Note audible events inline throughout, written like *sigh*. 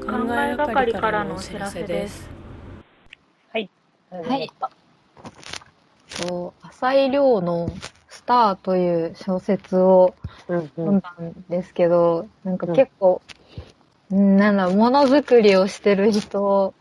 考えがかりからのお知らせです。はい。はいそう浅井亮のスターという小説をうんう読んん。だんですけど、なんか結構、うんなんだろう、ものづくりをしてる人、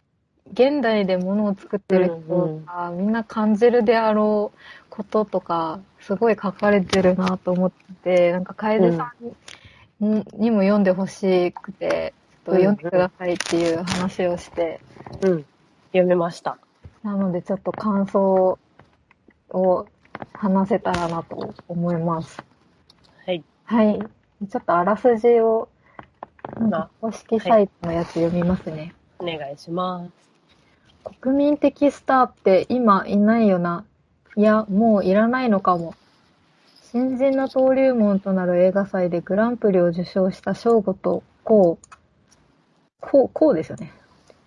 現代でものを作ってる人が、みんな感じるであろうこととか、すごい書かれてるなと思って、なんか楓さんに,、にも読んでほしくて、と読んでくださいっていう話をして、うん。読めました。なのでちょっと感想を話せたらなと思います。はい。はい。ちょっとあらすじを、公式サイトのやつ読みますね。お願いします。国民的スターって今いないよな？いや、もういらないのかも。新人の登竜門となる映画祭でグランプリを受賞した翔吾とこう。こう、こうですよね。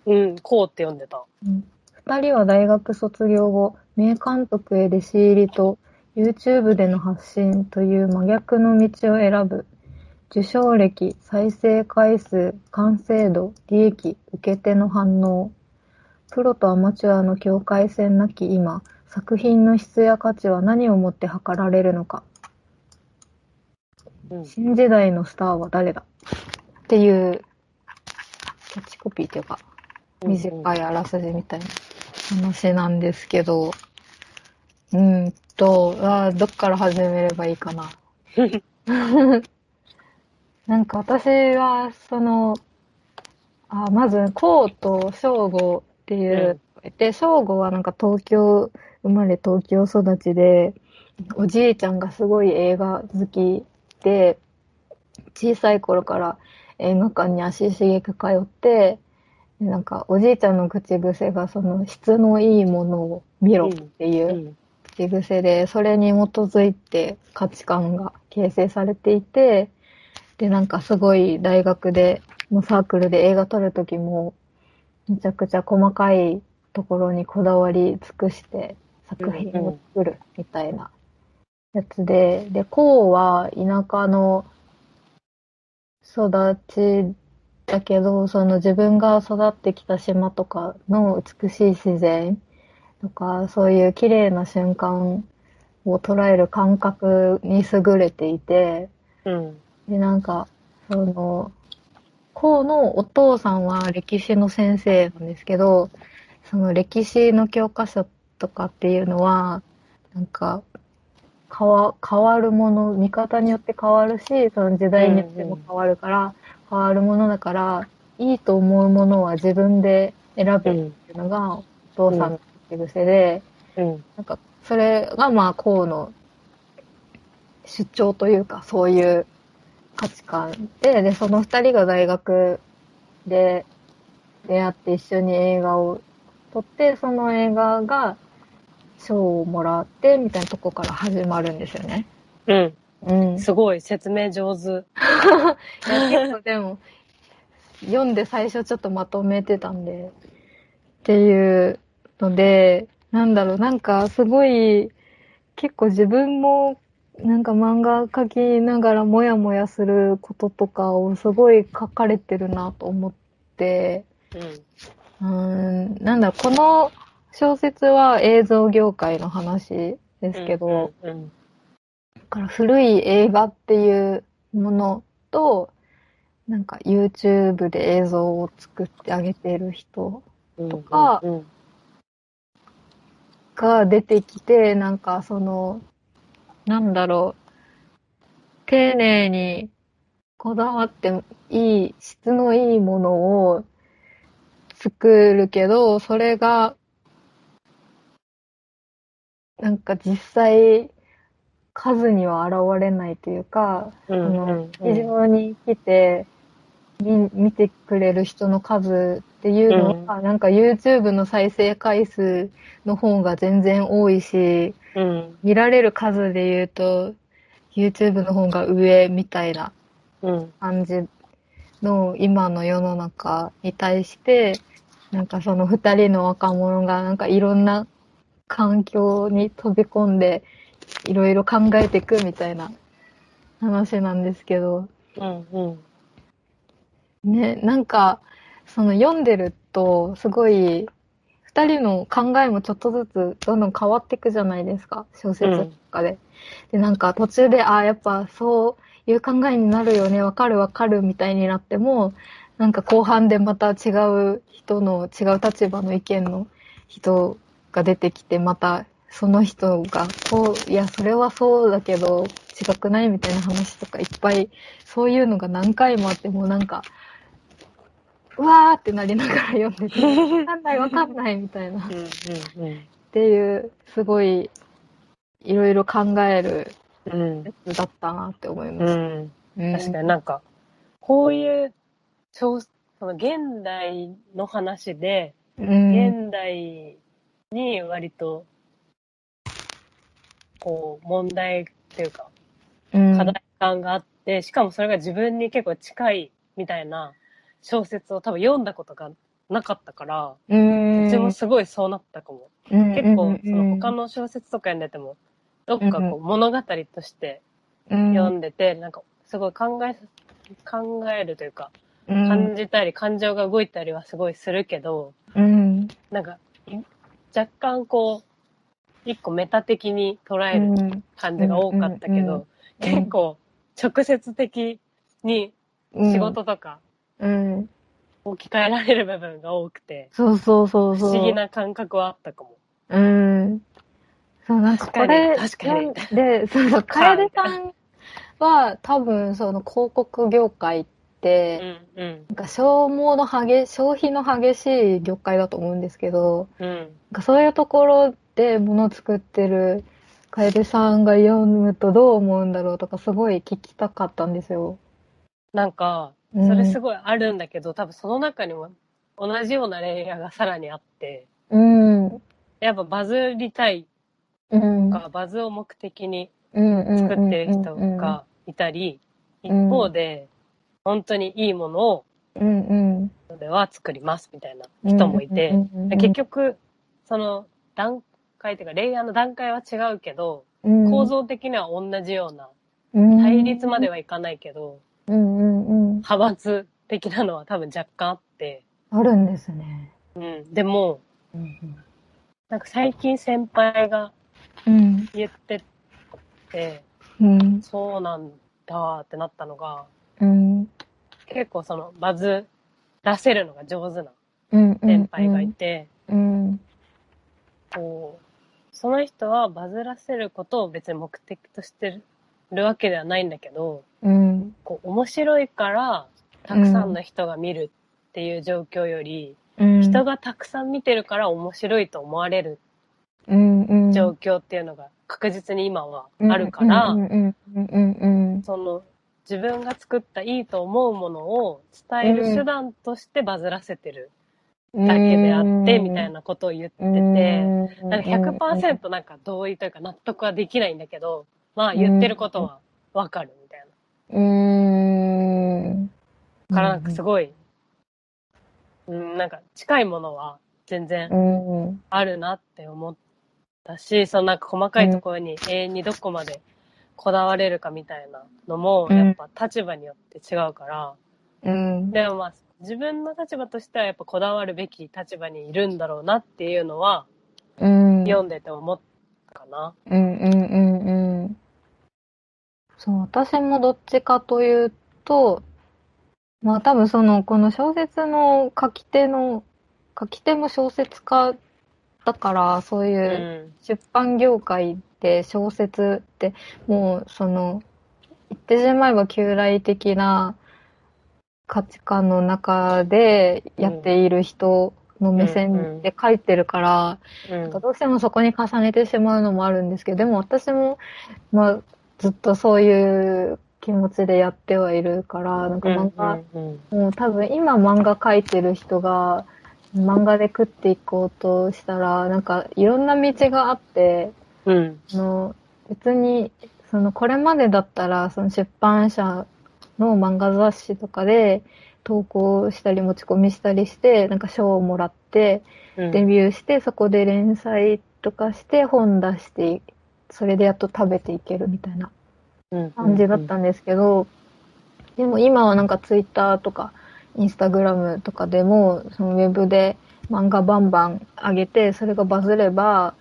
うん、こうって読んでた。うん二人は大学卒業後、名監督へ弟子入りと YouTube での発信という真逆の道を選ぶ。受賞歴、再生回数、完成度、利益、受け手の反応。プロとアマチュアの境界線なき今、作品の質や価値は何をもって測られるのか。うん。新時代のスターは誰だ？っていう、キャッチコピーというか、短いあらすじみたいな話なんですけど、うーんと、あーどっから始めればいいかな。*laughs* なんか私は、その、あまず、こうと正吾っていう、で、正吾はなんか東京、生まれ東京育ちで、おじいちゃんがすごい映画好きで、小さい頃から映画館に足しげく通って、でなんかおじいちゃんの口癖がその質のいいものを見ろっていううん。口癖で、それに基づいて価値観が形成されていて、で、なんかすごい大学で、のサークルで映画撮るときも、めちゃくちゃ細かいところにこだわり尽くして作品を作るみたいなやつで、で、こうは田舎の育ちだけど、その自分が育ってきた島とかの美しい自然とか、そういう綺麗な瞬間を捉える感覚に優れていて、うん。で、なんか、その、こうのお父さんは歴史の先生なんですけど、その歴史の教科書とかっていうのは、なんか、変わ、変わるもの、見方によって変わるし、その時代によっても変わるから、変わるものだから、いいと思うものは自分で選ぶっていうのが、お父さんの口癖で、うん。なんか、それがまあ、こうの主張というか、そういう価値観で、で、その二人が大学で出会って一緒に映画を撮って、その映画が賞をもらって、みたいなとこから始まるんですよね。うん。うん。すごい、説明上手。*laughs* いや結構でも、読んで最初ちょっとまとめてたんで、っていうので、なんだろう、なんかすごい、結構自分も、なんか漫画描きながらモヤモヤすることとかをすごい書かれてるなと思って、うん。うーん、なんだろう、この小説は映像業界の話ですけど、うん。だから古い映画っていうものと、なんか YouTube で映像を作ってあげてる人うん。とか。が出てきて、なんかその、なんだろう、丁寧にこだわっていい、質のいいものを作るけど、それが、なんか実際、数には現れないというか、うん。あのうん。非常に来て、み見てくれる人の数っていうのは、なんか YouTube の再生回数の方が全然多いし、うん。見られる数で言うと、YouTube の方が上みたいなうん。感じの今の世の中に対して、なんかその二人の若者がなんかいろんな環境に飛び込んで、いろいろ考えていくみたいな話なんですけど、うん。うん。ね、なんか、その読んでると、すごい、二人の考えもちょっとずつどんどん変わっていくじゃないですか、小説とかで。で、なんか途中で、ああ、やっぱそういう考えになるよね、わかるわかるみたいになっても、なんか後半でまた違う人の、違う立場の意見の人が出てきて、またその人が、こう、いや、それはそうだけど、違くないみたいな話とかいっぱい、そういうのが何回もあって、もうなんか、うわーってなりながら読んでて、*laughs* わかんないわかんないみたいな。っていう、すごい、いろいろ考えるうん。やつだったなって思いまうす。ん。うん確かになんか、こういう、小その現代の話で、うん。現代に割と、こう、問題っていうか、うん課題感があって、しかもそれが自分に結構近いみたいな小説を多分読んだことがなかったから、うん。うちもすごいそうなったかも。うん結構、そのうん他の小説とか読んでても、どっかこう物語としてうん読んでて、なんかすごい考え、考えるというか、うん感じたり感情が動いたりはすごいするけど、うん。なんか、い若干こう、一個メタ的に捉える感じが多かったけど、結構直接的に仕事とかうん。置き換えられる部分が多くて、そうそうそうそう。不思議な感覚はあったかも。うん。そう、なんか確かにこれ、確かにで、そうそう、*laughs* 楓さんは多分その広告業界って、うん、うん、なんか消耗の激、消費の激しい業界だと思うんですけど、うん。なんかそういうところで物を作ってる楓さんが読むとどう思うんだろうとかすごい聞きたかったんですよ。なんか、うんそれすごいあるんだけど、多分その中にも同じようなレイヤーがさらにあって、うん。やっぱバズりたいうん。とか、バズを目的に作作ってる人がいたり、一うん方で、本当にいいものをうんうん。それは作りますみたいな人もいて、うんうんうん結局、その段階っていうか、レイヤーの段階は違うけど、うん構造的には同じような、うん対立まではいかないけど、うんうんうん。派閥的なのは多分若干あって、あるんですね。うん、でも、うんなんか最近先輩がうん。言ってて、うん。そうなんだってなったのが、うん。結構そのバズらせるのが上手なうん。先輩がいて、うん。こう、その人はバズらせることを別に目的としてるわけではないんだけど、うん。こう、面白いから、たくさんの人が見るっていう状況より、うん。人がたくさん見てるから面白いと思われる。状況っていうのが確実に今はあるから。その、自分が作ったいいと思うものを伝える手段としてバズらせてるうん。だけであって、みたいなことを言ってて、うん。なんか100%なんか同意というか納得はできないんだけど、まあ言ってることはわかるみたいうん。な。からなんかすごい、うん、なんか近いものは全然うん。あるなって思ったし、そのなんか細かいところに永遠にどこまでこだわれるかみたいなのも、うんやっぱ立場によって違うから、うん。でもまあ自分の立場としてはやっぱこだわるべき立場にいるんだろうなっていうのはうん。読んでて思ったかな。うんうんうんうん。そう、私もどっちかというと、まあ多分その、この小説の書き手の、書き手も小説家だから、そういううん出版業界で小説って、もうその、言ってしまえば旧来的な価値観の中でやっている人の目線で書いてるから、うん。なんかどうしてもそこに重ねてしまうのもあるんですけど、でも私も、まあ、ずっとそういう気持ちでやってはいるから、なんか漫画、うんうん。もう多分今漫画描いてる人が、漫画で食っていこうとしたら、なんかいろんな道があって、うん。あの、別に、その、これまでだったら、その出版社の漫画雑誌とかで投稿したり持ち込みしたりして、なんか賞をもらって、うん。デビューして、そこで連載とかして本出して、それでやっと食べていけるみたいな感じだったんですけど、でも今はなんかツイッターとかインスタグラムとかでも、そのウェブで漫画バンバン上げて、それがバズれば、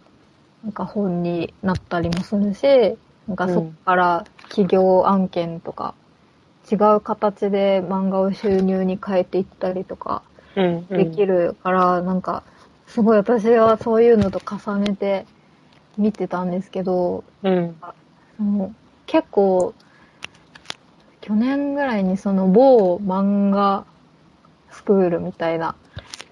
なんか本になったりもするし、なんかそこから企業案件とか、違う形で漫画を収入に変えていったりとかうん。できるから、なんか、すごい私はそういうのと重ねて見てたんですけど、うん。その結構、去年ぐらいにその某漫画スクールみたいな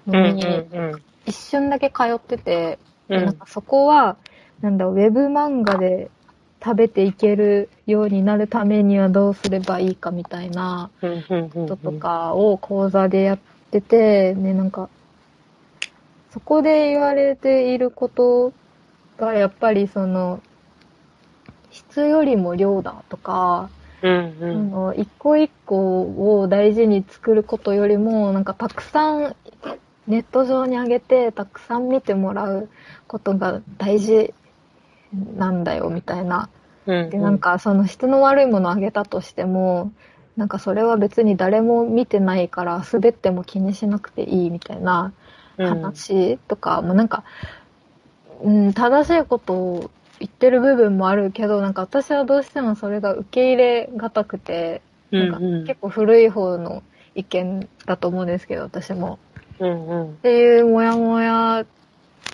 うん。のにうん。一瞬だけ通ってて、うん。なんかそこは、なんだ、ウェブ漫画で食べていけるようになるためにはどうすればいいかみたいな。こととかを講座でやってて、ね、なんか、そこで言われていることが、やっぱりその、質よりも量だとか、うん。あうん。の一個一個を大事に作ることよりも、なんかたくさんネット上に上げて、たくさん見てもらうことが大事なんだよ、みたいな。うん。で、なん、かその質の悪いものを上げたとしても、なんかそれは別に誰も見てないから滑っても気にしなくていいみたいな話とか、もうなんか、うん、正しいことを言ってる部分もあるけど、なんか私はどうしてもそれが受け入れがたくて、うん。なんかうん。結構古い方の意見だと思うんですけど、私も。うん。うんっ。ていうモヤモヤ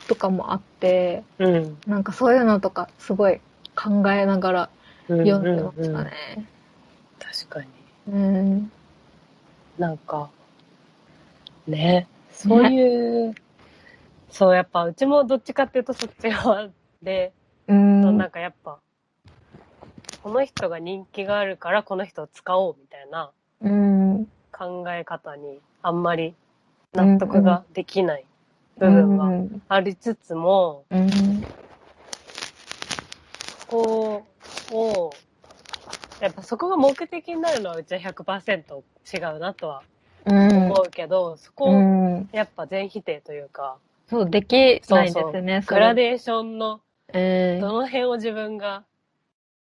とかもあって、うん。なんかそういうのとかすごい考えながら読んでましたね。確かに。うん。なんか、ね、そういう、そう、やっぱ、うちもどっちかっていうとそっち側で、うん。なんかやっぱ、この人が人気があるからこの人を使おうみたいなうん。考え方にあんまり納得ができない部分はうん。ありつつも、うん。そこを、やっぱそこが目的になるのはうちは100%違うなとはうん思うけど、そこうをん。やっぱ全否定というか、そう、できないですね。グラーデーションのえどの辺を自分が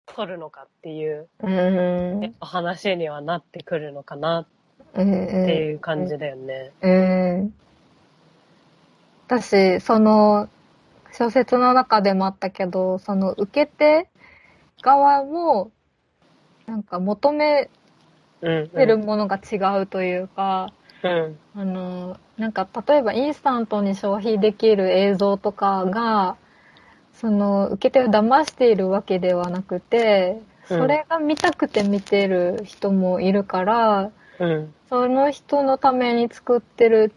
取るのかっていう、うん。やっぱ話にはなってくるのかなうん。っていう感じだよね。うん。私、その、小説の中でもあったけど、その受け手側も、なんか求めうん。てるものが違うというか、うん。あの、なんか例えばインスタントに消費できる映像とかが、その受け手を騙しているわけではなくて、うんそれが見たくて見てる人もいるから、うん。その人のために作ってる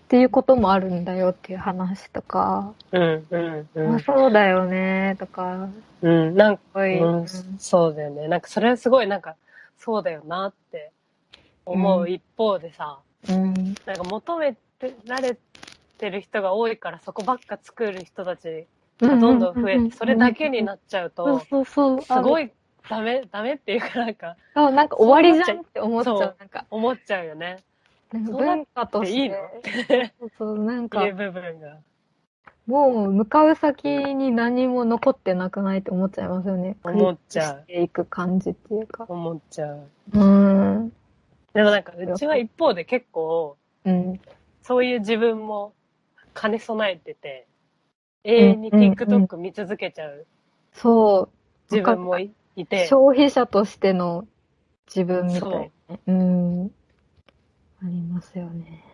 っていうこともあるんだよっていう話とか、うん。うん。うあん。そうだよねとか、うん。なんか、うんうんそうだよね。なんかそれはすごいなんか、そうだよなって思う一方でさ、うん、なんか求めてられてる人が多いからそこばっか作る人たちがどんどん増えて、それだけになっちゃうと、そうそう。い。すごいダメ、ダメっていうかなんかそう、なんか終わりじゃんって思っちゃう。そうなんか、思っちゃうよね。なんか文化として。いいの？そうそう、なんかい、う部分が。もう向かう先に何も残ってなくないって思っちゃいますよね。思っちゃうしていく感じっていうか。思っちゃう。うん。でもなんか、うちは一方で結構、うん。そういう自分も兼ね備えてて、永遠に TikTok 見続けちゃうそう。自分もいいて、消費者としての自分みたい。うん。ありますよね。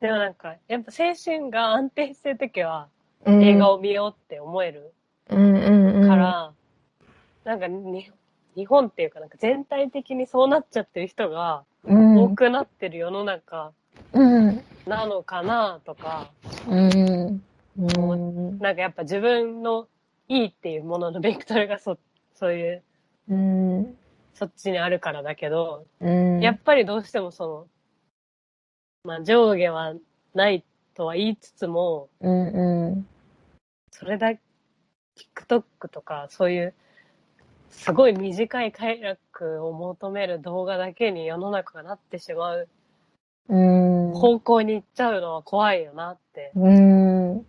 でもなんか、やっぱ精神が安定してるときはうん映画を見ようって思える。から、なんかに日本っていうかなんか全体的にそうなっちゃってる人がうん、多くなってる世の中うん。なのかなとか、うん。うん。なんかやっぱ自分のいいっていうもののベクトルがそ、そういう、うん。そっちにあるからだけど、うん。やっぱりどうしてもその、まあ上下はないとは言いつつも、うんうん。それだ、TikTok とかそういう、すごい短い快楽を求める動画だけに世の中がなってしまううん。方向に行っちゃうのは怖いよなって。うん。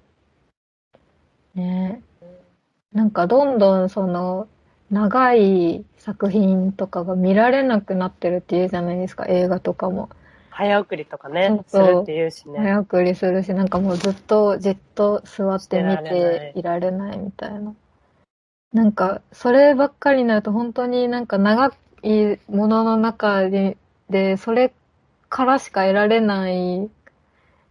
ねなんかどんどんその、長い作品とかが見られなくなってるっていうじゃないですか、映画とかも。早送りとかね、そうするって言うしね。早送りするし、なんかもうずっとじっと座って見ていられないみたいな。なんか、そればっかりになると本当になんか長いものの中で、で、それからしか得られない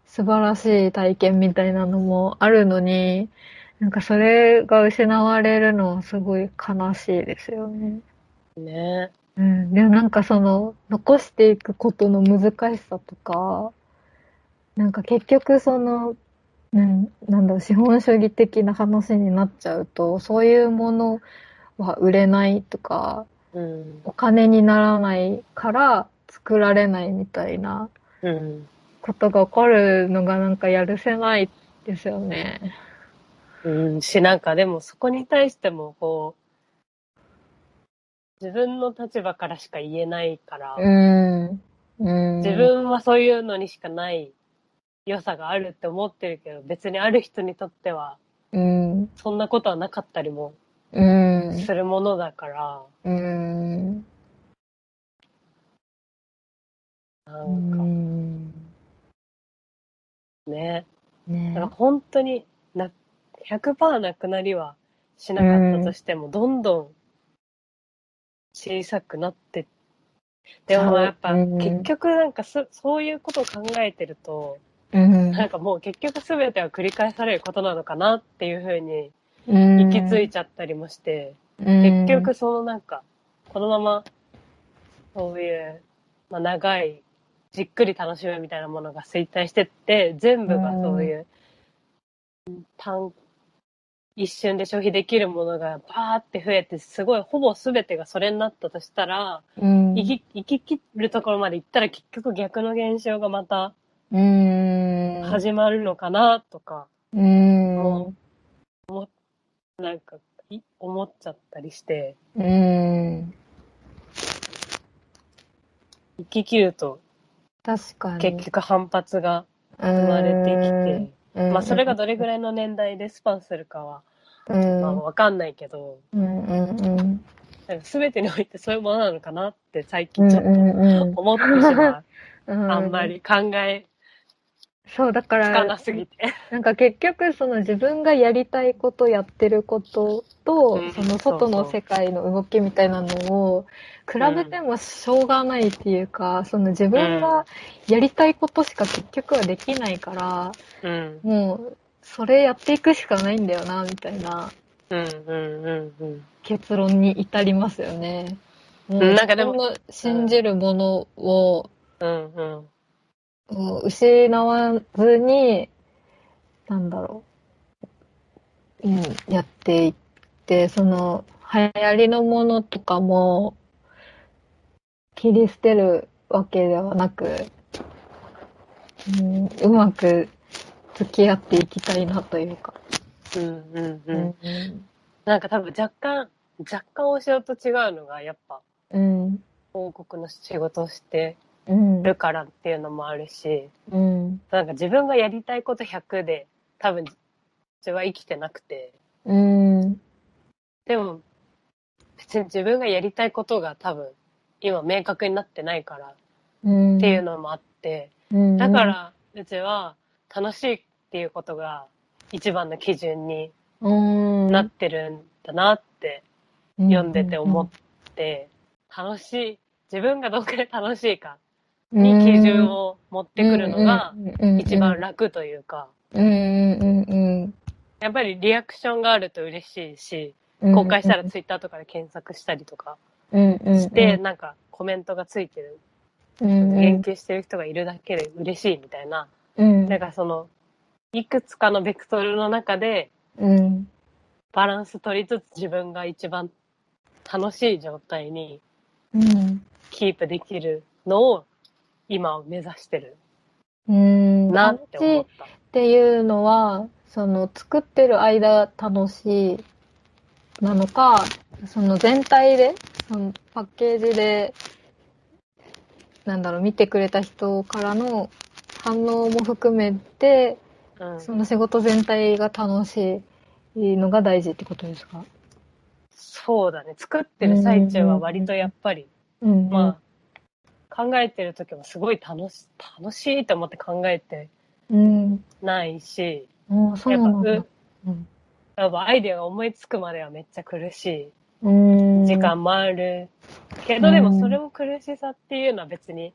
素晴らしい体験みたいなのもあるのに、なんかそれが失われるのはすごい悲しいですよね。ね。うん、でもなんかその、残していくことの難しさとか、なんか結局その、なん、なんだろう、資本主義的な話になっちゃうと、そういうものは売れないとか、うん。お金にならないから作られないみたいなうん。ことが起こるのがなんかやるせないですよね。うん、し、なんかでもそこに対しても、こう、自分の立場からしか言えないから、うん。うん。自分はそういうのにしかない良さがあるって思ってるけど、別にある人にとっては、うん。そんなことはなかったりもうん。するものだから、うん。なうんかん。ね、ねだから本当にな、100%なくなりはしなかったとしても、どんどん小さくなって、でもやっぱうん。結局なんかそそういうことを考えてると、うん。なんかもう結局全ては繰り返されることなのかなっていうふうに行行き着いちゃったりもして、結結局そのなんか、このまま、そういう、まあ、長い、じっくり楽しむみたいなものが衰退してって、全部がそういう、単、一瞬で消費できるものがバーって増えて、すごい、ほぼ全てがそれになったとしたら、うん、生き、生き切るところまで行ったら結局逆の現象がまたうん、始まるのかなとか、うん、もなんか、い思っちゃったりして、うん、生き切ると確かに。結局反発が生生まれてきて、てまあそれがどれぐい、らいの年代でスパンするかは、うん、まあわかんないけど、うん、うん、うん、全てにおいてそういうものなのかなって最うん、近ちょっとうん、思ってしまう。うん、*laughs* あんま。り考えそう、だか、つからなすぎて。なんか結局その自分がやりたいことやってることと、うんその外の世界の動きみたいなのを比べてもしょうがないっていうか、その自分がやりたいことしか結局はできないから、うん。もうそれやっていくしかないんだよな、みたいなうんうんうんうん。結論に至りますよね。もうんなんかでも信じるものを、うんうん。もう失わずに、なんだろう、うん、やっていって、その、流行りのものとかも、切り捨てるわけではなく、うん、うまく付き合っていきたいなというか。うんうんう。うんなんか多分若干、若干お塩と違うのがやっぱん。広告の仕事をしてうん。るからっていうのもあるし、うん。なんか自分がやりたいこと100で多分自分は生きてなくて、うん。でも別に自分がやりたいことが多分今明確になってないからうん。っていうのもあって、うん、だからうちは楽しいっていうことが一番の基準にうん、なってるんだなって読んでて思って、楽しい、自分がどんくらい楽しいかに基準を持ってくるのが一番楽というか、やっぱりリアクションがあると嬉しいし、うん。公開したらツイッターとかで検索したりとかして、なんかコメントがついてる、言及してる人がいるだけで嬉しいみたいな、うん、だからその、いくつかのベクトルの中でうん、バランス取りつつ自分が一番楽しい状態にうん、キープできるのを今を目指してるうん。なって思っ楽しいっていうのは、その作ってる間楽しいなのか、その全体で、そのパッケージで、なんだろう、見てくれた人からの反応も含めて、た。うん、その仕事全体が楽しいのが大事ってことですか？そうだね。作ってる最中は割とやっぱり、うん。まあ、考えてる時もすごい楽し、楽しいと思って考えてうん。ないし、うやっぱう。うん。やっぱアイデアが思いつくまではめっちゃ苦しうん。い時間もある。けど、でもそれも苦しさっていうのは別に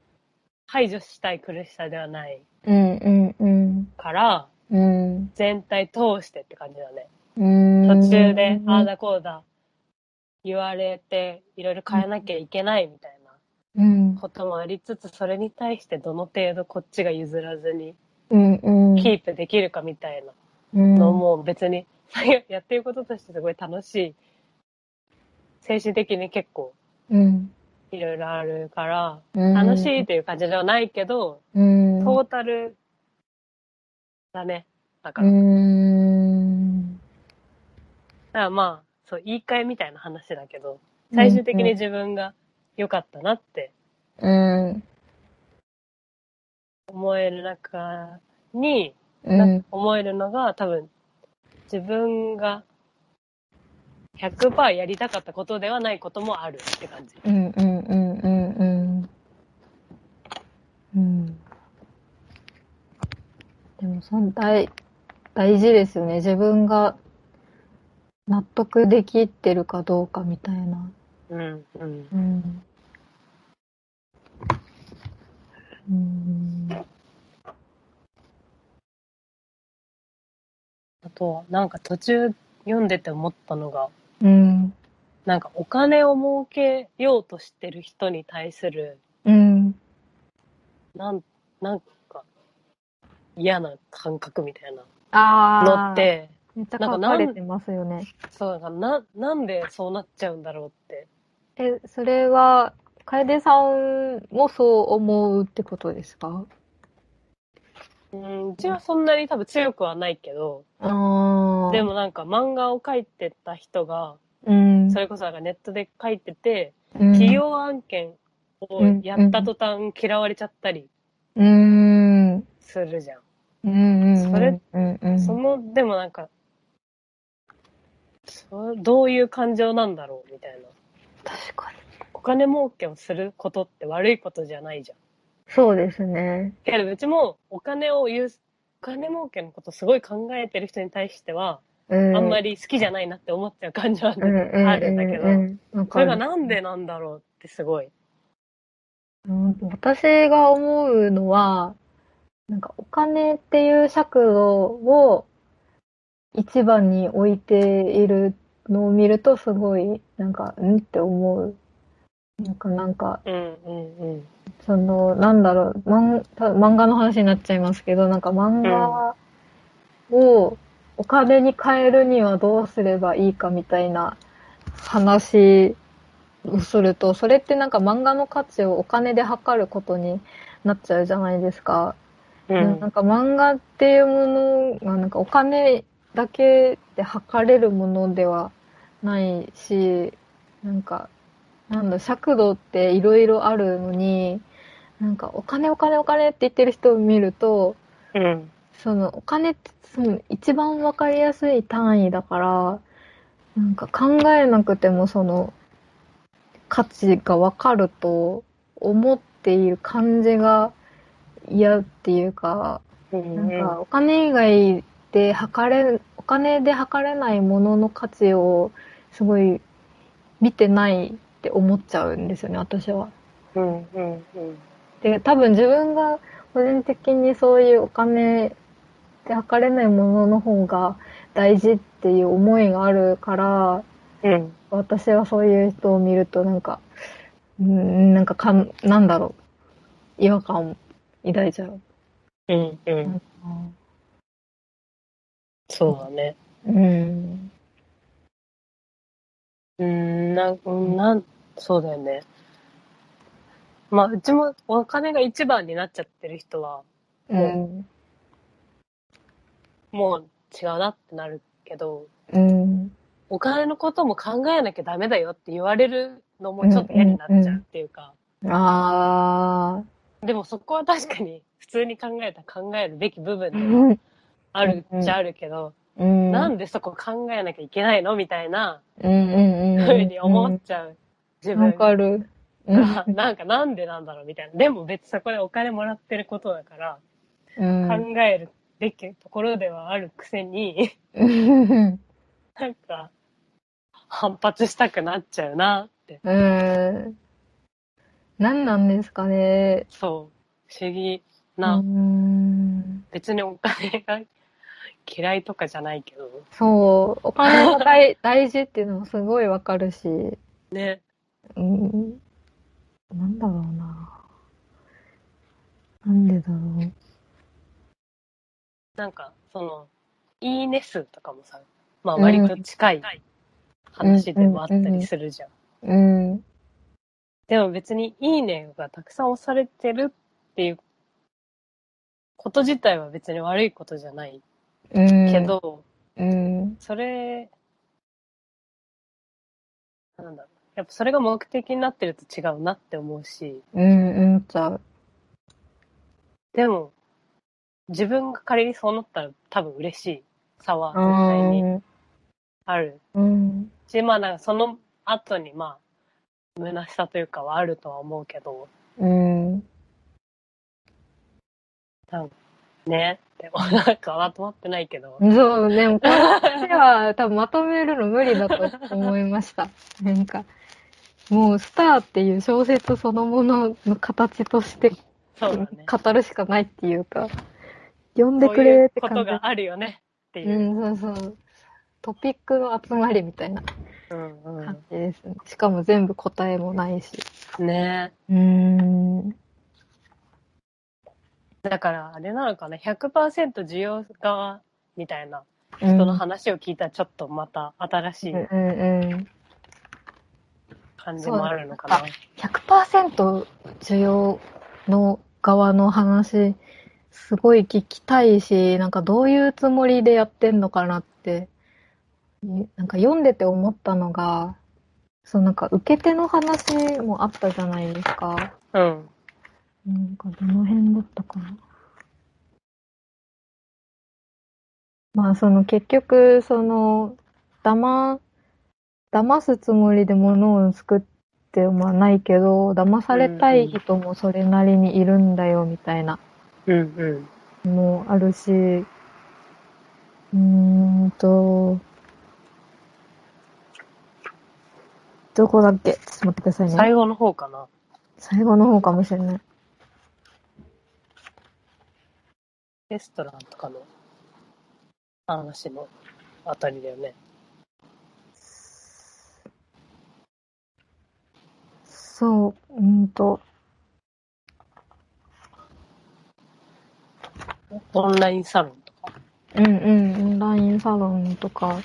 排除したい苦しさではないうんうんうん。から、うん。全体通してって感じだね。うん。途中で、ああだこうだ言われて、いろいろ変えなきゃいけないみたいなうん。こともありつつ、それに対してどの程度こっちが譲らずにうんうん。キープできるかみたいなうんのも別に、*laughs* やってることとしてすごい楽しい。精神的に結構うん。いろいろあるから、うん楽しいっていう感じではないけど、うん。トータルだね。だかうら。だん。からまあ、そう、言い換えみたいな話だけど、最終的に自分が良かったなってうん。思える中に、う。なん思えるのが多分自分が100%やりたかったことではないこともあるって感じ。うんうんうんうんうん。うん。でも、その大、大事ですよね。自分が納得できてるかどうかみたいな。うん、うん。うん。うん。あとは、なんか途中読んでて思ったのが、うん。なんかお金を儲けようとしてる人に対する、うん。なん、なんか嫌な感覚みたいなあのって、めっちゃ書かれてますよね。そう、なんかな、なんでそうなっちゃうんだろうって。え、それは、楓さんもそう思うってことですか？うん、うちはそんなに多分強くはないけど、ああ。で、もなんか漫画を描いてた人が、うん。それこそなんかネットで書いてて、うん企業案件をやった途端嫌われちゃったりするじゃん。うんうん。それうんうん。その、でもなんか、そどういう感情なんだろうみたいな。確かに。お金儲けをすることって悪いことじゃないじゃん。そうですね。けどうちもお金を言う、お金儲けのことすごい考えてる人に対しては、うん。あんまり好きじゃないなって思っちゃう感じはあるんだけど、うんうんそれがなんでなんだろうってすごい。うん私が思うのは、なんかお金っていう尺度を一番に置いているのを見るとすごい、なんか、んって思う。なんか、なんか、うんうんうん。その、なんだろう、漫た漫画の話になっちゃいますけど、なんか漫画をお金に変えるにはどうすればいいかみたいな話をすると、それってなんか漫画の価値をお金で測ることになっちゃうじゃないですか。うんなんか漫画っていうものがなんかお金だけで測れるものではないし、なんか、なんだ、尺度っていろいろあるのに、なんかお金お金お金って言ってる人を見ると、うん。そのお金ってその一番わかりやすい単位だから、なんか考えなくてもその価値がわかると思っている感じが嫌っていうか、うんなんかお金以外で測れ、お金で測れないものの価値をすごい見てないって思っちゃうんですよね、私は。うんうんうん。で、多分自分が個人的にそういうお金で測れないものの方が大事っていう思いがあるから、うん。私はそういう人を見るとなんか、うん、なんかかん、なんだろう、違和感を抱いちゃう。うんうん。そうだね。うん。うん、なん、うんなん、そうだよね。まあ、うちもお金が一番になっちゃってる人は、うん。もう違うなってなるけど、うん。お金のことも考えなきゃダメだよって言われるのもちょっと嫌になっちゃうっていうか、あでもそこは確かに普通に考えたら考えるべき部分あ。ではうん。あるっちゃあるけど、うん。なんでそこ考えなきゃいけないのみたいな。ふうに思っちゃう自分わかる。が、なんかなんでなんだろうみたいな。でも別にそこでお金もらってることだから、うん。考えるべきところではあるくせに、うん。なんか、反発したくなっちゃうなって。うん。何なんですかね。そう。不思議うな、ん。別にお金が嫌いとかじゃないけど、そう。お金が大大事っていうのもすごいわかるし。*laughs* ね。うん。なんだろうな。なんでだろう。なんか、その、いいね数とかもさ、まあ割と近い話でもあったりするじゃん。うん。でも別にいいねがたくさん押されてるっていうこと自体は別に悪いことじゃないうん。け、ど、うん。それ、なんだろう。やっぱそれが目的になってると違うなって思うし、うん、うん、ちゃう。でも、自分が仮にそうなったら多分嬉しい差は絶対にあるうん。し、まあなんかその後にまあ、虚しさというかはあるとは思うけど、うん。なんかね、でもなんかまとまってないけど、そう、でもこの話は多分まとめるの無理だと思いました。*laughs* なんか、もうスターっていう小説そのものの形としてそね。語るしかないっていうか、読んでくれっていうこと感じ。があるよねっていうう。ん、そうそう。トピックの集まりみたいなうんう感じですね。しかも全部答えもないし。ん。ねうーん。だから、あれなのかな、100%需要側みたいな人人の話を聞いたらちょっとまた新しいうんうんうん。感じもあるのかな。100%需要の側の話、すごい聞きたいし、なんかどういうつもりでやってんのかなって、なんか読んでて思ったのが、そのなんか受け手の話もあったじゃないですか。うん。なんかどの辺だったかな。まあその結局、その、騙、騙すつもりで物を作ってはないけど、騙されたい人もそれなりにいるんだよみたいなうんうもあるし、うーんと、どこだっけ？ちょっと待ってくださいね。最後の方かな。最後の方かもしれない。レストランとかの話のあたりだよね。そう、うんと、オンラインサロンとか？うんうん、オンラインサロンとか、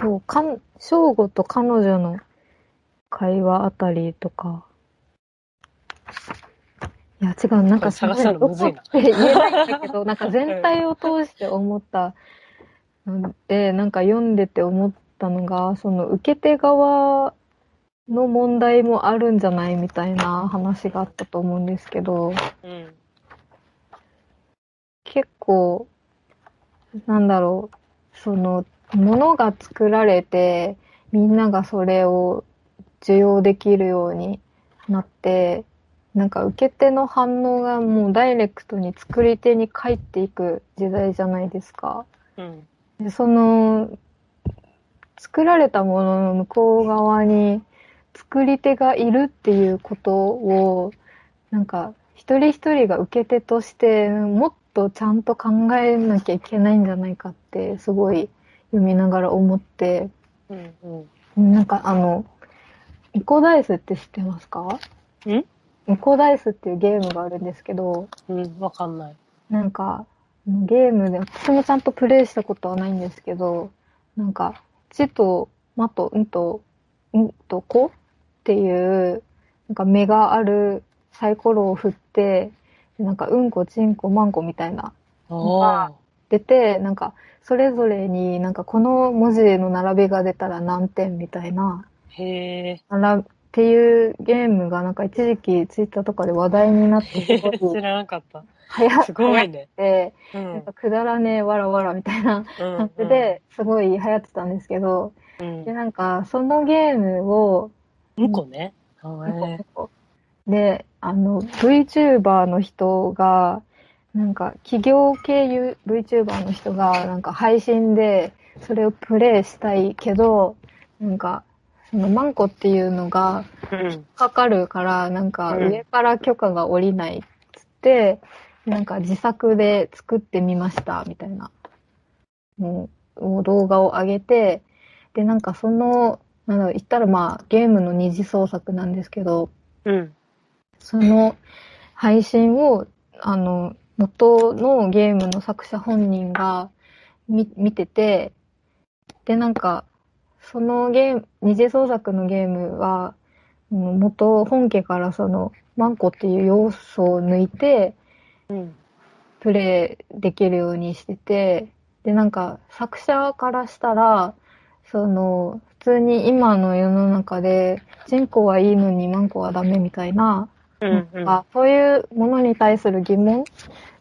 そう、かん、正吾と彼女の会話あたりとか、いや、違う、なんか探すのむずいなって言えないんだけど、なんか全体を通して思ったので、なんか読んでて思ったのが、その受け手側の問題もあるんじゃないみたいな話があったと思うんですけど、うん。結構、なんだろう、その、ものが作られて、みんながそれを受容できるようになって、なんか受け手の反応がもうダイレクトに作り手に返っていく時代じゃないですか。うん。でその、作られたものの向こう側に作り手がいるっていうことを、なんか一人一人が受け手としてもっとちゃんと考えなきゃいけないんじゃないかってすごい読みながら思って、うんうん。なんかあの、イコダイスって知ってますか？ん？イコダイスっていうゲームがあるんですけど、うん、わかんない。なんか、ゲームで、私もちゃんとプレイしたことはないんですけど、なんか、ちと、まと、んと、んと、こっていう、なんか目があるサイコロを振って、でなんか、うんこ、ちんこ、まんこみたいな、あ出て、なんか、それぞれになんか、この文字の並びが出たら何点みたいな、へえ。ならっていうゲームがなんか一時期ツイッターとかで話題になって、すご *laughs* 知いらなかった。流行すごいね。って、うん。なんかくだらねえわらわらみたいなうん感じで、すごい流行ってたんですけど、うんで、。なんか、そのゲームを、うんこね。へえで、あの、VTuber の人が、なんか、企業経由 VTuber の人が、なんか配信で、それをプレイしたいけど、なんか、そのマンコっていうのがうん。かかるから、なんかうん上から許可が下りないっつって、なんか自作で作ってみました、みたいな、もう動画を上げて、で、なんかその、なんだろう、言ったらまあゲームの二次創作なんですけど、うん。その配信を、あの、元のゲームの作者本人が見見てて、で、なんか、そのゲーム、二次創作のゲームは、うん元本家からその、マンコっていう要素を抜いて、うん。プレイできるようにしてて、で、なんか、作者からしたら、その、普通に今の世の中で、チンコはいいのにマンコはダメみたいな、うん。うん。あそういうものに対する疑問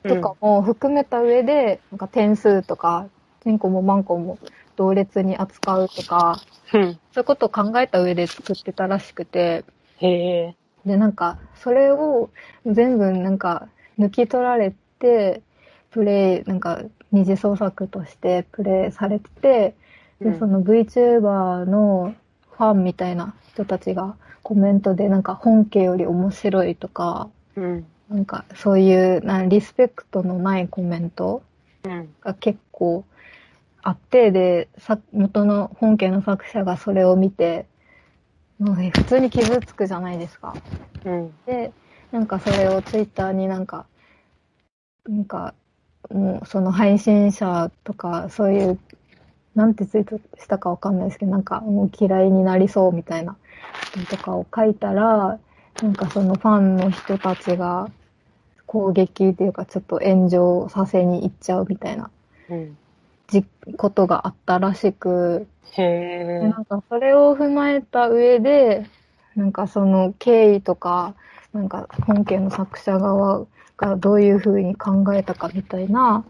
とかも含めた上で、なんか点数とか、チンコもマンコも同列に扱うとか、うん。そういうことを考えた上で作ってたらしくて、へえ。で、なんか、それを全部なんか抜き取られて、プレイ、なんか二次創作としてプレイされてて、で、その VTuber のファンみたいな人たちがコメントでなんか本家より面白いとか、うん。なんかそういうなリスペクトのないコメントうん。が結構あって、で、さ元の本家の作者がそれを見て、もうね普通に傷つくじゃないですか。うん。で、なんかそれをツイッターになんか、なんか、もうその配信者とか、そういう、なんてツイートしたかわかんないですけど、なんかもう嫌いになりそうみたいなのとかを書いたら、なんかそのファンの人たちが攻撃っていうかちょっと炎上させに行っちゃうみたいなうん。じことがあったらしく、へでえ。なんかそれを踏まえた上で、なんかその経緯とか、なんか本家の作者側がどういうふうに考えたかみたいな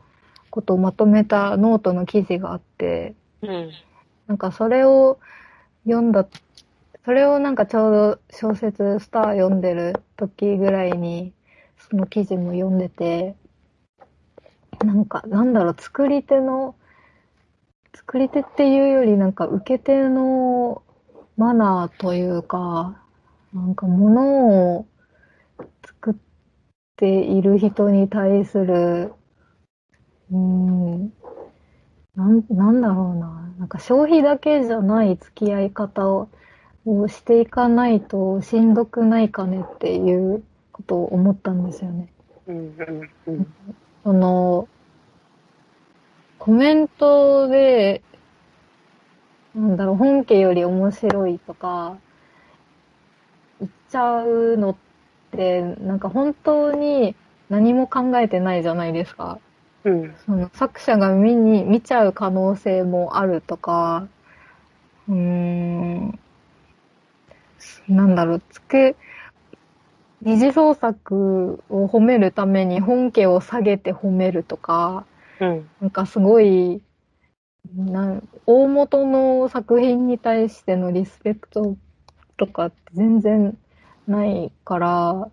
ことをまとめたノートの記事があって、うん。なんかそれを読んだ、それをなんかちょうど小説スター読んでる時ぐらいに、その記事も読んでて、なんかなんだろう、作り手の、作り手っていうよりなんか受け手のマナーというか、なんか物を作っている人に対する、うーん、なん、なんだろうな。なんか消費だけじゃない付き合い方ををしていかないとしんどくないかねっていうことを思ったんですよね。うん。うん。うん。その、コメントで、なんだろう、本家より面白いとか、言っちゃうのって、なんか本当に何も考えてないじゃないですか。うん。その作者が見に、見ちゃう可能性もあるとか、うーん、なんだろう、つく、二次創作を褒めるために本家を下げて褒めるとか、うん。なんかすごい、な大元の作品に対してのリスペクトとかって全然ないから、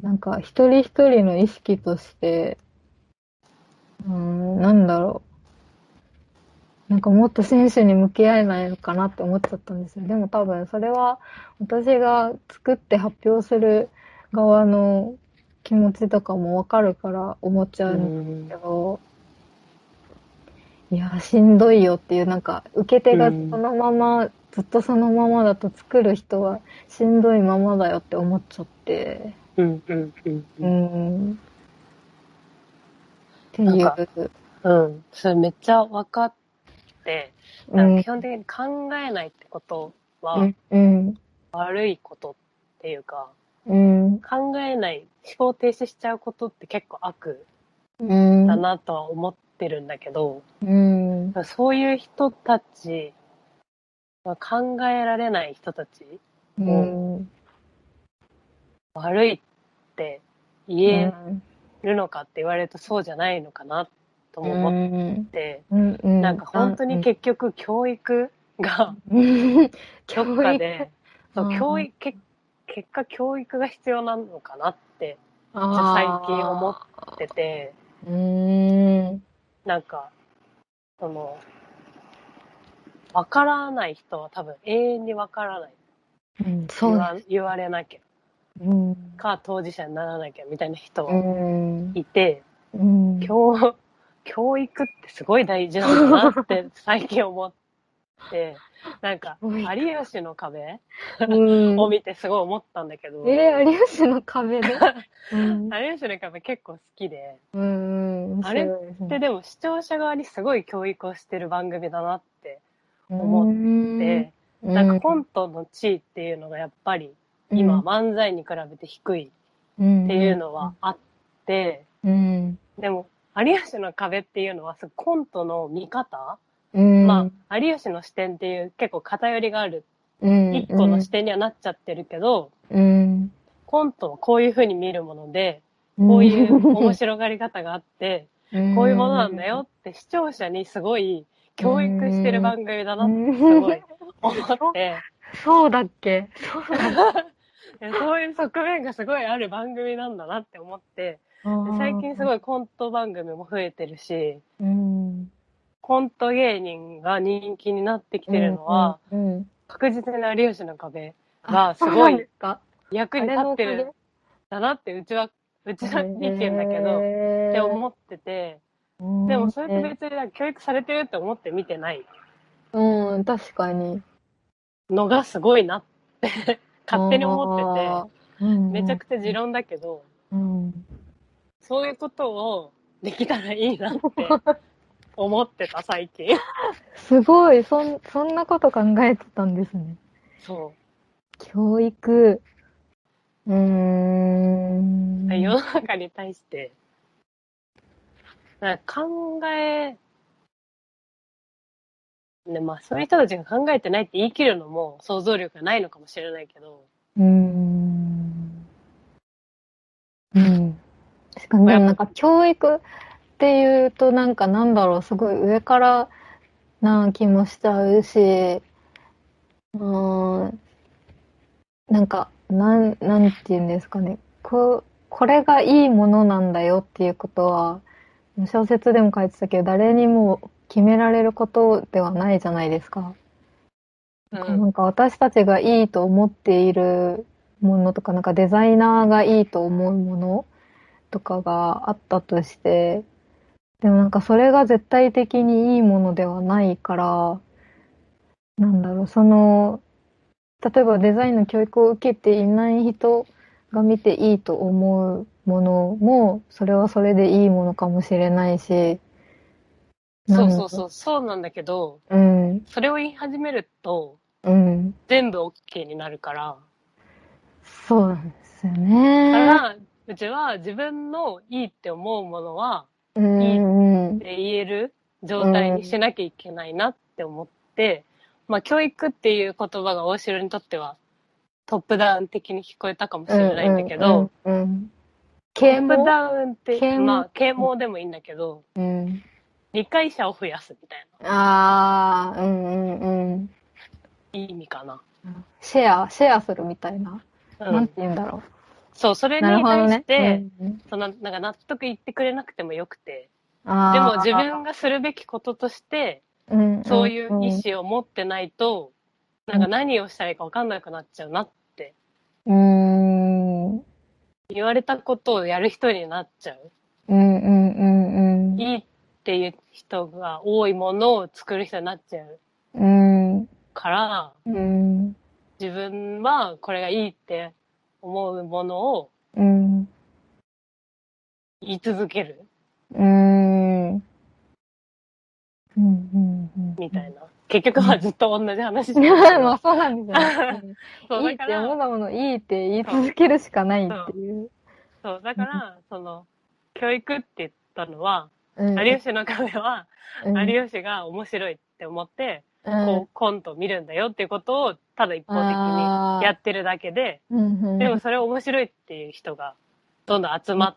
なんか一人一人の意識として、うん、なんだろう。なんかもっと真摯に向き合えないのかなって思っちゃったんですよ。でも多分それは私が作って発表する側の気持ちとかもわかるから思っちゃうんですけど、いや、しんどいよっていう、なんか、受け手がそのまま、ずっとそのままだと作る人はしんどいままだよって思っちゃって、うん。うん。うん。う。ん。っていう、うん。それめっちゃ分かって、うんなんか基、本的に考えないってことは悪いことっていうか、うん、考えない、思考停止しちゃうことって結構悪うん、だなとは思ってるんだけど、うん、そういう人たち、まあ考えられない人たち、うん、悪いって言えうんるのかって言われるとそうじゃないのかなとも思って、うん、うん、なんか本当に結局教育が、うん。どっかで、そううん教育、け結果教育が必要なのかなってあ最近思ってて、うーん。なんか、その、わからない人は多分永遠にわからない。うん、そうだ。言わ言われなきゃ。うん。か、当事者にならなきゃみたいな人うはん。いて、うん。教、*laughs* 教育ってすごい大事なんだなって最近思って、なんか、有吉の壁？うん *laughs* を見てすごい思ったんだけど、えー、有吉の壁で？*laughs* うん。有吉の壁結構好きで、うん。あれ面白いでも視聴者側にすごい教育をしてる番組だなって思思で、なんかコントの地位っていうのがやっぱり今漫才に比べて低いっっていうのは、あって、うん。でも有吉の壁っていうのはコントの見方、うん。まあ有吉の視点っていう結構偏りがあるうん、一個の視点にはなっちゃってるけど、うん。コントはこういう風に見るもので、うん、こういう面白がり方があって、うん、こういうものなんだよって視聴者にすごい教育してる番組だなってうん。すごい思って、そうだっけそうだでそういう側面がすごいある番組なんだなって思って、で最近すごい。いコント番組も増えてるし、うん。コント芸人が人気になってきてるのは、うん、うん。確実に有吉の壁あがすごい役に立ってるんだなってうちは、うちの意見だけど、って思ってて、でもそれって別に教育されてるって思って見てない。うん、確かに。のがすごいなって *laughs* 勝手に思ってて。て、うん、て、めちゃくちゃ持論だけど、うん。そういうことをできたらいいなって *laughs* 思ってた最近。すごい、そん、そんなこと考えてたんですね。そ教育。うーん。う。世の中に対して、なんか考え、ね、まあそういう人たちが考えてないって言い切るのも想像力がないのかもしれないけど、うーん。うん。しかも、でもなんか教育っていうとなんかなんだろう、すごい上からな気もしちゃうし、うーん。なんか、なん、なんて言うんですかね。こ、これがいいものなんだよっていうことは、小説でも書いてたけど、誰にも決められることではないじゃないですか。うんなんか私たちがいいと思っているものとか、なんかデザイナーがいいと思うものとかがあったとして、でもなんかそれが絶対的にいいものではないから、なんだろう、その、例えばデザインの教育を受けていない人が見ていいと思うものも、それはそれでいいものかもしれないし、そうそうそう、そうなんだけど、う。うん、それを言い始めるとうん。全部 OK になるから、そうなんですよだかね。ら、うちは自分のいいって思うものは、うん、うん。って言える状態にしなきゃいけないなって思って、まあ教育っていう言葉が大城にとってはトップダウン的に聞こえたかもしれないんだけど、うん、うんうん。ト啓蒙？ップダウンって、まあ啓蒙でもいいんだけど、うん。理解者を増やすみたいああ、うんうんうん。ないい意味かな。シェア、シェアするみたいな？うんなんて、言うんだろそう、それう。に。対して、うんそのなんか納得いってくれなくてもよくて、でも自分がするべきこととして、うんそういう意思を持ってないと、なんか何をしたらいいか分かんなくなっちゃうなってうん。うん言われたことをやる人になっちゃう。うんうんうん。いいっていう人が多いものを作る人になっちゃううん。から、うん。自分はこれがいいって思うものをうん。言い続けるうん。うん。うん。みたいな。結局はずっと同じ話じゃな。ない *laughs* まあそうなんですよね。*laughs* そういいってだから、思うものいいって言い続けるしかないっていう。そう、だから、その、教育って言ったのは、うん有吉の壁は、うん有吉が面白いって思って、うんこう、コントを見るんだよっていうことを、ただ一方的にやってるだけで、でもそれ面白いっていう人が、どんどん集まっ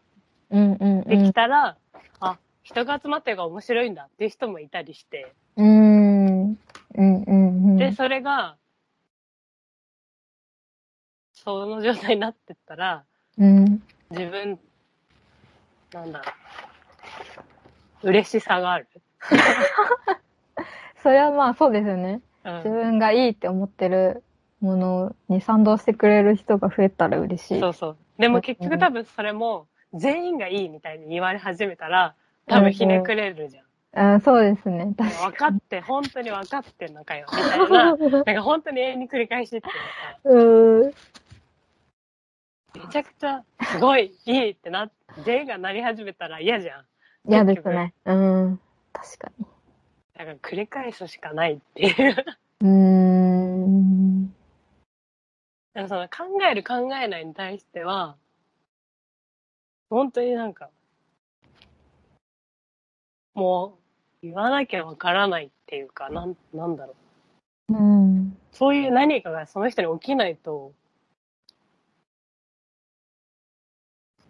うんうんてきたら、あ、人が集まってるから面白いんだっていう人もいたりして、うん。うんうんうんうん。で、それが、その状態になってったら、うん。自分、なんだろう。嬉しさがある。*laughs* それはまあそうですよね。うん自分がいいって思ってるものに賛同してくれる人が増えたら嬉しい。そうそう。でも結局多分それも、全員がいいみたいに言われ始めたら、多分ひねくれるじゃん。うん、そうですね。確か分かって、本当に分かってんのかよ、みたいな。*laughs* なんか本当に永遠に繰り返しっていうん。めちゃくちゃすごいいいってな、全員がなり始めたら嫌じゃん。嫌ですね。うん。確かに。だから繰り返すしかないっていう。うーん。でもその考える考えないに対しては、本当になんか、もう言わなきゃわからないっていうか、なん、なんだろう。うん。そういう何かがその人に起きないと、っ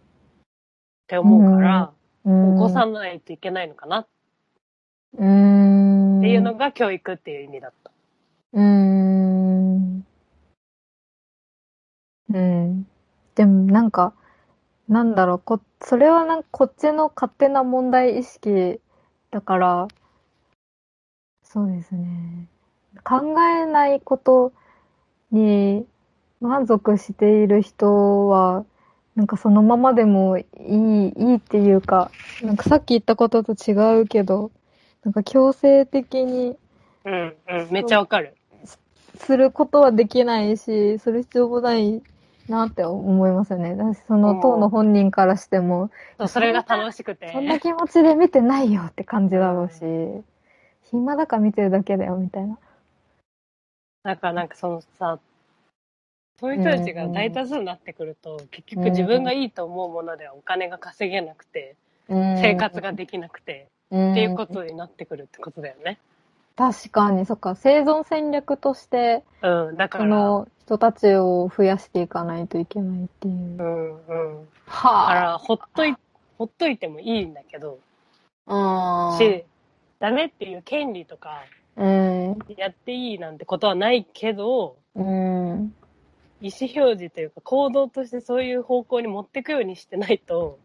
て思うから、起こさないといけないのかなっうーん。ていうのが教育っていう意味だった。うーん。うん。でもなんか、なんだろう、こ、それはなんかこっちの勝手な問題意識だから、そうですね。考えないことに満足している人は、なんかそのままでもいい、いいっていうか、なんかさっき言ったことと違うけど、なんか強制的にうん、うん、めっちゃわかる。することはできないし、する必要もないなって思いますよね。だしその当の本人からしても、そうそれが楽しくて。そんな気持ちで見てないよって感じだろうし、暇だから見てるだけだよみたいな。なんか、なんかそのさ、そういう人たちが大多数になってくると、結局自分がいいと思うものではお金が稼げなくて、生活ができなくて、っっていうことになってくるってことだよね。確かに、そっか、生存戦略として、うん、だかそら、の人たちを増やしていかないといけないっていうう。ん、うん。だかはら、ほっとい、ほっといてもいいんだけど、あ。し、ダメっていう権利とか、うん。やっていいなんてことはないけど、うん。意思表示というか行動としてそういう方向に持ってくようにしてないと、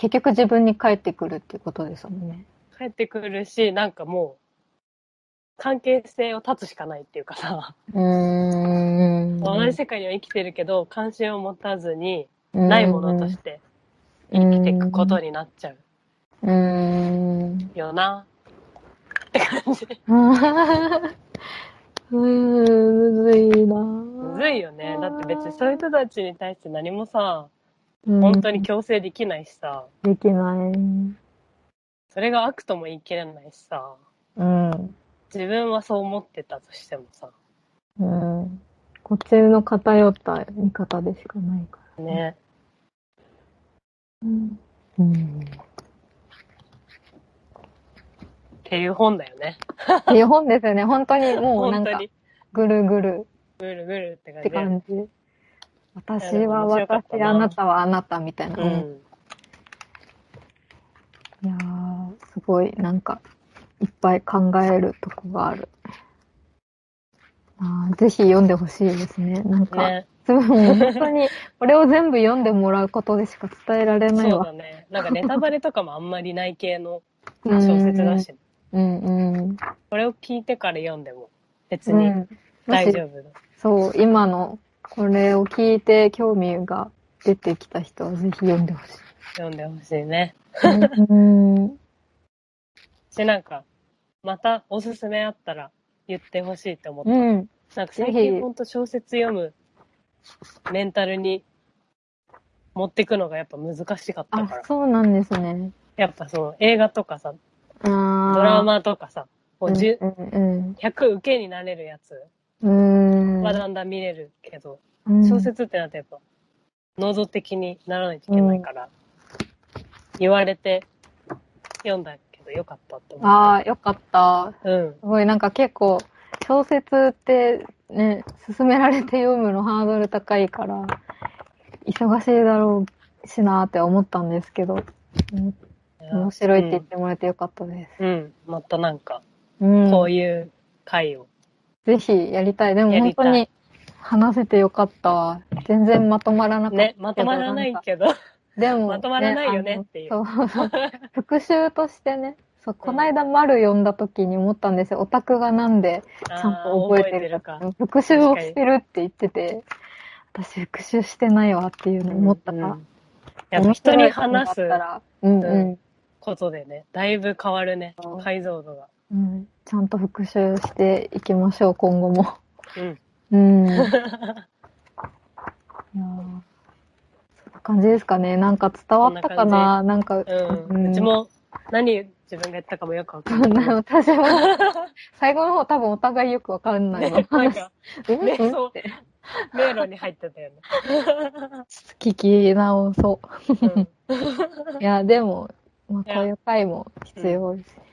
結局自分に返ってくるっていうことですもんね。帰ってくるし、なんかもう、関係性を断つしかないっていうかさ、うーん。同じ世界には生きてるけど、関心を持たずに、ないものとして生きていくことになっちゃううーん。よな、って感じ。*laughs* うーん、むずいなむずいよね。だって別にそういう人たちに対して何もさ、うん本当に強制できないしさ、できない。それが悪とも言い切れないしさ、うん。自分はそう思ってたとしてもさ、うん。こっちの偏った見方でしかないから。ね。うん。うん。っていう本だよね。っていう本ですよね。本当にもうなんか。ぐるぐるぐるぐるって感って。感じ。私は私、なあなたはあなたみたいな。うんうん。いやー、すごい、なんか、いっぱい考えるとこがある。あーぜひ読んでほしいですね。なんか、ね。すごいもう本当に、*laughs* これを全部読んでもらうことでしか伝えられないわそうだ。ね。なんかネタバレとかもあんまりない系の *laughs* 小説だし、うんうん。これを聞いてから読んでも別にうん。大丈夫だ。そう、今の、これを聞いて興味が出てきた人はぜひ読んでほしい。読んでほしいね。うん。し、なんか、またおすすめあったら言ってほしいって思った。うん。なんか最近ほんと小説読むメンタルに持ってくのがやっぱ難しかったあか、ら。そうなんですね。やっぱその映画とかさ、ドラマとかさ、こうじゅうんうん100受けになれるやつうん。はだんだん見れるけど、うん小説ってなってやっぱ、能動的にならないといけないから、言われて読んだけどよかったって思っああ、よかった。た。うん。すごい、なんか結構、小説ってね、勧められて読むのハードル高いから、忙しいだろうしなーって思ったんですけど、うん面白いって言ってもらえてよかったです。うん。うん。またなんか、うん。こういう回をぜひやりたい。でも本当に話せてよかったわ。全然まとまらなかった。ね、まとまらないけど。でも、まとまらないよねっていうそうそう。*laughs* 復習としてね、そう、この間丸読んだ時に思ったんですよ。オタクがなんでちゃんと覚えてるかるか。復習をしてるって言ってて、私復習してないわっていうのを思ったから。うんうん人に話すうんうん。ことでね、だいぶ変わるね解像度が。うん、ちゃんと復習していきましょう、今後も。うん。うん。*laughs* いやーそんな感じですかね。なんか伝わったかな？なんか、うん。うちも何自分がやったかもよくわかんない。私も、最後の方多分お互いよくわかんないわ。ね、*laughs* なんか、迷路に入ってたよね。聞き直そうんう。*laughs* いや、でも、まあ、こういう回も必要です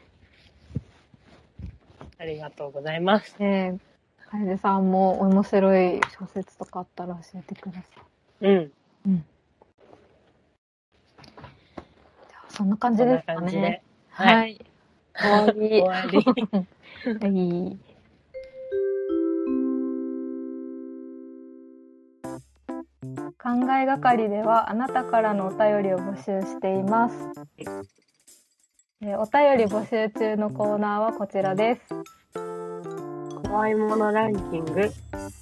ありがとうございます。ね。楓さんも面白い小説とかあったら教えてください。うん。うん。じゃあそんな感じですかね。。はい。はい。終わり。終わり。はい。考えがかりではあなたからのお便りを募集しています。えーお便り募集中のコーナーはこちらです。怖いものランキング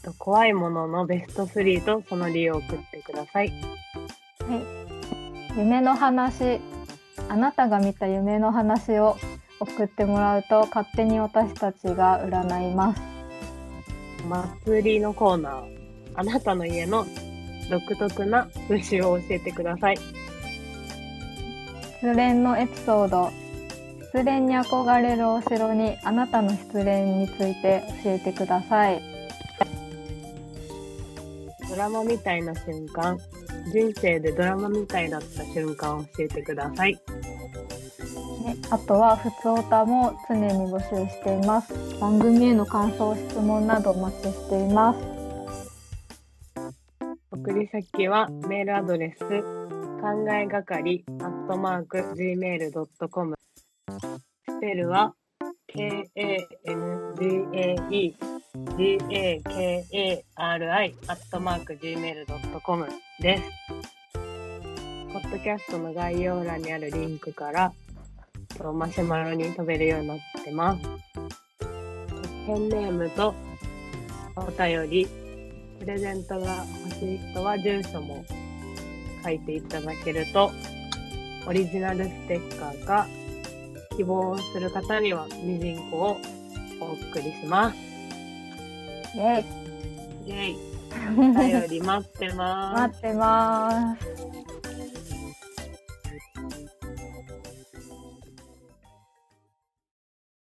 と怖いもののベスト3とその理由を送ってください。夢の話、あなたが見た夢の話を送ってもらうと勝手に私たちが占います。祭りのコーナー。あなたの家の独特な風習を教えてください。失恋のエピソード失恋に憧れるお城にあなたの失恋について教えてくださいドラマみたいな瞬間。人生でドラマみたいだった瞬間を教えてください。ねあとはふつおたも常に募集しています番組への感想質問などお待ちしています送り先はメールアドレス、考えがかり、アットマーク、gmail.com。スペルは、k-a-n-g-a-e、g-a-k-a-r-i、アットマーク、gmail.com です。ポッドキャストの概要欄にあるリンクから、とマシュマロに飛べるようになってます。ペンネームとお便り、プレゼントが欲しい人は住所も書いていただけると、オリジナルステッカーか、希望する方にはミジンコをお送りします。イェイイェイ。*laughs* お便り待ってます。待ってます